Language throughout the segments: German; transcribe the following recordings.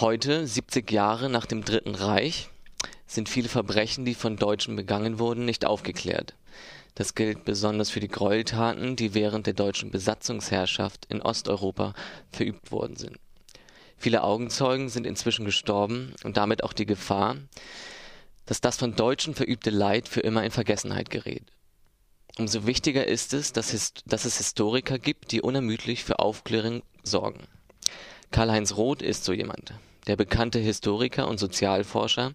Heute, 70 Jahre nach dem Dritten Reich, sind viele Verbrechen, die von Deutschen begangen wurden, nicht aufgeklärt. Das gilt besonders für die Gräueltaten, die während der deutschen Besatzungsherrschaft in Osteuropa verübt worden sind. Viele Augenzeugen sind inzwischen gestorben und damit auch die Gefahr, dass das von Deutschen verübte Leid für immer in Vergessenheit gerät. Umso wichtiger ist es, dass, dass es Historiker gibt, die unermüdlich für Aufklärung sorgen. Karl-Heinz Roth ist so jemand. Der bekannte Historiker und Sozialforscher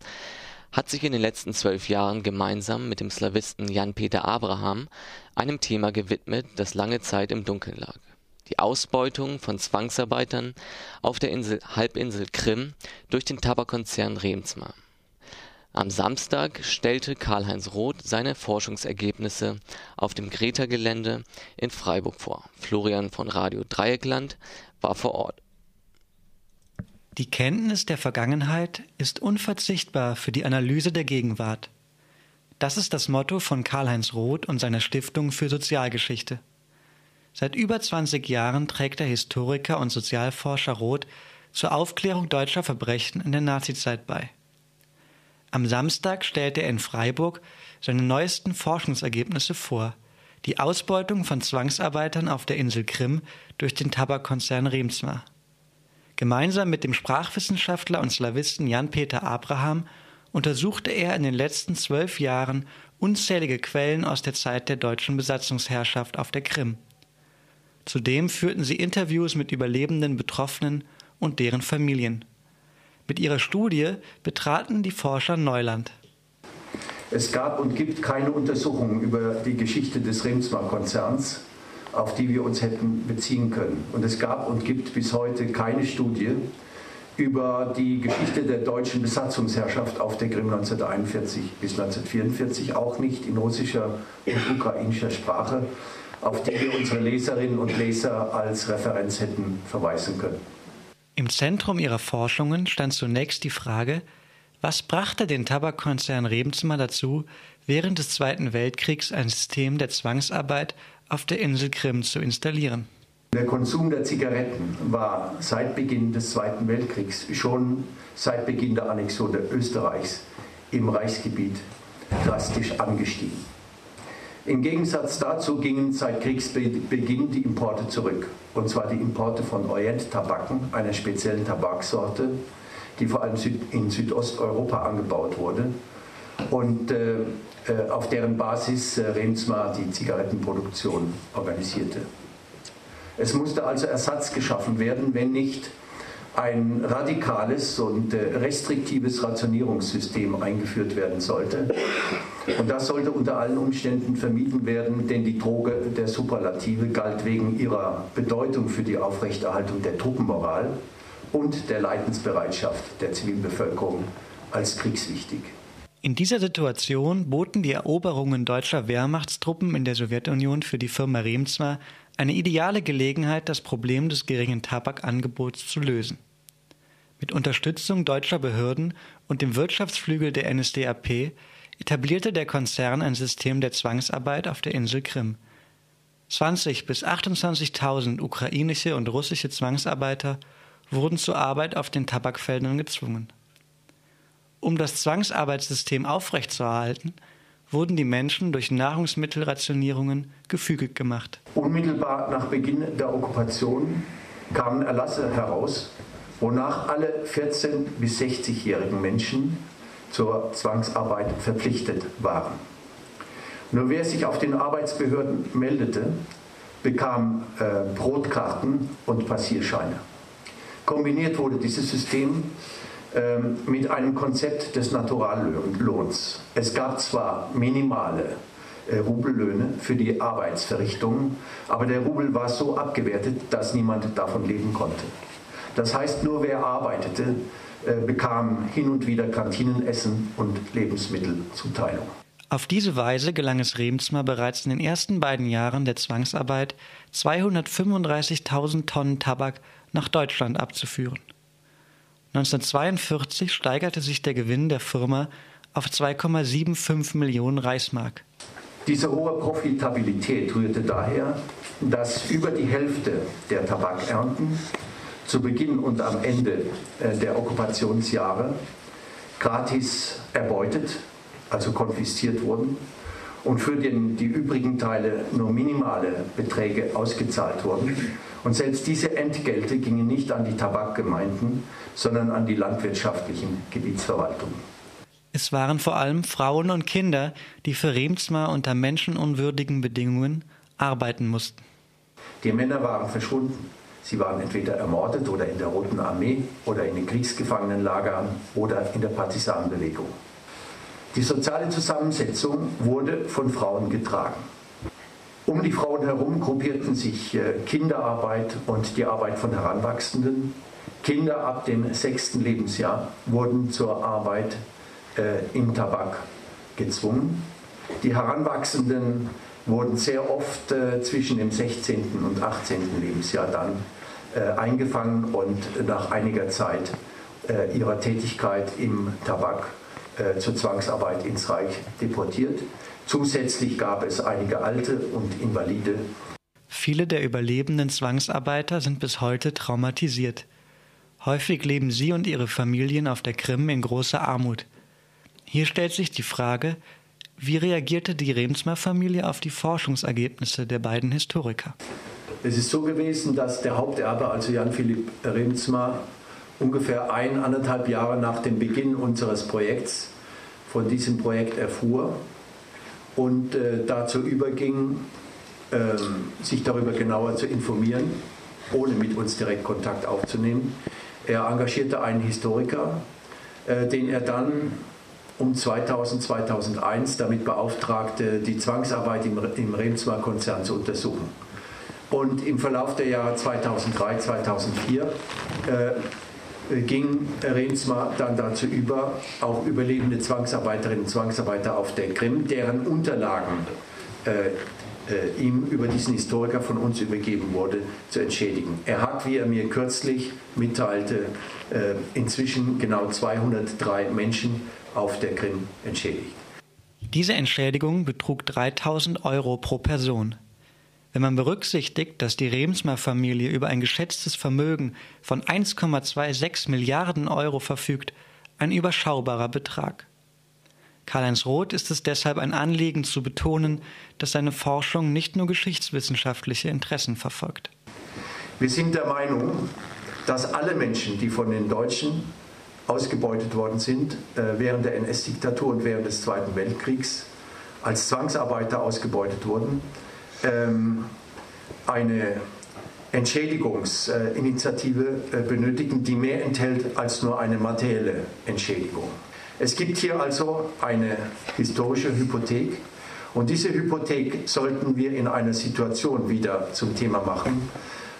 hat sich in den letzten zwölf Jahren gemeinsam mit dem Slawisten Jan-Peter Abraham einem Thema gewidmet, das lange Zeit im Dunkeln lag. Die Ausbeutung von Zwangsarbeitern auf der Insel, Halbinsel Krim durch den Tabakkonzern Remsmar. Am Samstag stellte Karl-Heinz Roth seine Forschungsergebnisse auf dem Greta-Gelände in Freiburg vor. Florian von Radio Dreieckland war vor Ort. Die Kenntnis der Vergangenheit ist unverzichtbar für die Analyse der Gegenwart. Das ist das Motto von Karl-Heinz Roth und seiner Stiftung für Sozialgeschichte. Seit über 20 Jahren trägt der Historiker und Sozialforscher Roth zur Aufklärung deutscher Verbrechen in der Nazizeit bei. Am Samstag stellte er in Freiburg seine neuesten Forschungsergebnisse vor, die Ausbeutung von Zwangsarbeitern auf der Insel Krim durch den Tabakkonzern Remsmar. Gemeinsam mit dem Sprachwissenschaftler und Slawisten Jan-Peter Abraham untersuchte er in den letzten zwölf Jahren unzählige Quellen aus der Zeit der deutschen Besatzungsherrschaft auf der Krim. Zudem führten sie Interviews mit überlebenden Betroffenen und deren Familien. Mit ihrer Studie betraten die Forscher Neuland. Es gab und gibt keine Untersuchungen über die Geschichte des Remsmar-Konzerns auf die wir uns hätten beziehen können. Und es gab und gibt bis heute keine Studie über die Geschichte der deutschen Besatzungsherrschaft auf der Krim 1941 bis 1944, auch nicht in russischer und ukrainischer Sprache, auf die wir unsere Leserinnen und Leser als Referenz hätten verweisen können. Im Zentrum ihrer Forschungen stand zunächst die Frage, was brachte den Tabakkonzern Rebensmar dazu, während des Zweiten Weltkriegs ein System der Zwangsarbeit auf der Insel Krim zu installieren. Der Konsum der Zigaretten war seit Beginn des Zweiten Weltkriegs, schon seit Beginn der Annexion Österreichs im Reichsgebiet drastisch angestiegen. Im Gegensatz dazu gingen seit Kriegsbeginn die Importe zurück. Und zwar die Importe von Orient-Tabaken, einer speziellen Tabaksorte, die vor allem in Südosteuropa angebaut wurde und äh, äh, auf deren Basis äh, die Zigarettenproduktion organisierte. Es musste also Ersatz geschaffen werden, wenn nicht ein radikales und äh, restriktives Rationierungssystem eingeführt werden sollte. Und das sollte unter allen Umständen vermieden werden, denn die Droge der Superlative galt wegen ihrer Bedeutung für die Aufrechterhaltung der Truppenmoral und der Leidensbereitschaft der Zivilbevölkerung als kriegswichtig. In dieser Situation boten die Eroberungen deutscher Wehrmachtstruppen in der Sowjetunion für die Firma Remsmar eine ideale Gelegenheit, das Problem des geringen Tabakangebots zu lösen. Mit Unterstützung deutscher Behörden und dem Wirtschaftsflügel der NSDAP etablierte der Konzern ein System der Zwangsarbeit auf der Insel Krim. 20 bis 28.000 ukrainische und russische Zwangsarbeiter wurden zur Arbeit auf den Tabakfeldern gezwungen. Um das Zwangsarbeitssystem aufrechtzuerhalten, wurden die Menschen durch Nahrungsmittelrationierungen gefügig gemacht. Unmittelbar nach Beginn der Okkupation kamen Erlasse heraus, wonach alle 14- bis 60-jährigen Menschen zur Zwangsarbeit verpflichtet waren. Nur wer sich auf den Arbeitsbehörden meldete, bekam äh, Brotkarten und Passierscheine. Kombiniert wurde dieses System mit einem Konzept des Naturallohns. Es gab zwar minimale äh, Rubellöhne für die Arbeitsverrichtungen, aber der Rubel war so abgewertet, dass niemand davon leben konnte. Das heißt, nur wer arbeitete, äh, bekam hin und wieder Kantinenessen und Lebensmittelzuteilung. Auf diese Weise gelang es Remsmar bereits in den ersten beiden Jahren der Zwangsarbeit 235.000 Tonnen Tabak nach Deutschland abzuführen. 1942 steigerte sich der Gewinn der Firma auf 2,75 Millionen Reichsmark. Diese hohe Profitabilität rührte daher, dass über die Hälfte der Tabakernten zu Beginn und am Ende äh, der Okkupationsjahre gratis erbeutet, also konfisziert wurden und für den, die übrigen Teile nur minimale Beträge ausgezahlt wurden. Und selbst diese Entgelte gingen nicht an die Tabakgemeinden, sondern an die landwirtschaftlichen Gebietsverwaltungen. Es waren vor allem Frauen und Kinder, die für Remsmar unter menschenunwürdigen Bedingungen arbeiten mussten. Die Männer waren verschwunden. Sie waren entweder ermordet oder in der Roten Armee oder in den Kriegsgefangenenlagern oder in der Partisanenbewegung. Die soziale Zusammensetzung wurde von Frauen getragen. Um die Frauen herum gruppierten sich äh, Kinderarbeit und die Arbeit von Heranwachsenden. Kinder ab dem sechsten Lebensjahr wurden zur Arbeit äh, im Tabak gezwungen. Die Heranwachsenden wurden sehr oft äh, zwischen dem 16. und 18. Lebensjahr dann äh, eingefangen und nach einiger Zeit äh, ihrer Tätigkeit im Tabak äh, zur Zwangsarbeit ins Reich deportiert. Zusätzlich gab es einige Alte und Invalide. Viele der überlebenden Zwangsarbeiter sind bis heute traumatisiert. Häufig leben sie und ihre Familien auf der Krim in großer Armut. Hier stellt sich die Frage, wie reagierte die Remsmar-Familie auf die Forschungsergebnisse der beiden Historiker? Es ist so gewesen, dass der Haupterbe, also Jan Philipp Remsmar, ungefähr ein, anderthalb Jahre nach dem Beginn unseres Projekts von diesem Projekt erfuhr und äh, dazu überging, äh, sich darüber genauer zu informieren, ohne mit uns direkt Kontakt aufzunehmen. Er engagierte einen Historiker, äh, den er dann um 2000, 2001 damit beauftragte, die Zwangsarbeit im, im Remsmar-Konzern zu untersuchen. Und im Verlauf der Jahre 2003, 2004 äh, ging Remsmar dann dazu über, auch überlebende Zwangsarbeiterinnen und Zwangsarbeiter auf der Krim, deren Unterlagen äh, äh, ihm über diesen Historiker von uns übergeben wurde, zu entschädigen. Er hat, wie er mir kürzlich mitteilte, äh, inzwischen genau 203 Menschen auf der Krim entschädigt. Diese Entschädigung betrug 3000 Euro pro Person. Wenn man berücksichtigt, dass die Remsmar-Familie über ein geschätztes Vermögen von 1,26 Milliarden Euro verfügt, ein überschaubarer Betrag. Karl-Heinz Roth ist es deshalb ein Anliegen zu betonen, dass seine Forschung nicht nur geschichtswissenschaftliche Interessen verfolgt. Wir sind der Meinung, dass alle Menschen, die von den Deutschen ausgebeutet worden sind äh, während der NS-Diktatur und während des Zweiten Weltkriegs, als Zwangsarbeiter ausgebeutet wurden, ähm, eine Entschädigungsinitiative äh, benötigen, die mehr enthält als nur eine materielle Entschädigung. Es gibt hier also eine historische Hypothek und diese Hypothek sollten wir in einer Situation wieder zum Thema machen,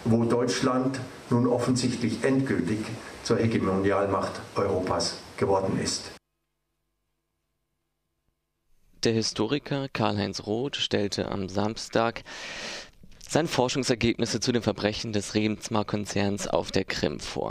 wo Deutschland nun offensichtlich endgültig zur Hegemonialmacht Europas geworden ist. Der Historiker Karl-Heinz Roth stellte am Samstag seine Forschungsergebnisse zu den Verbrechen des Remsmar-Konzerns auf der Krim vor.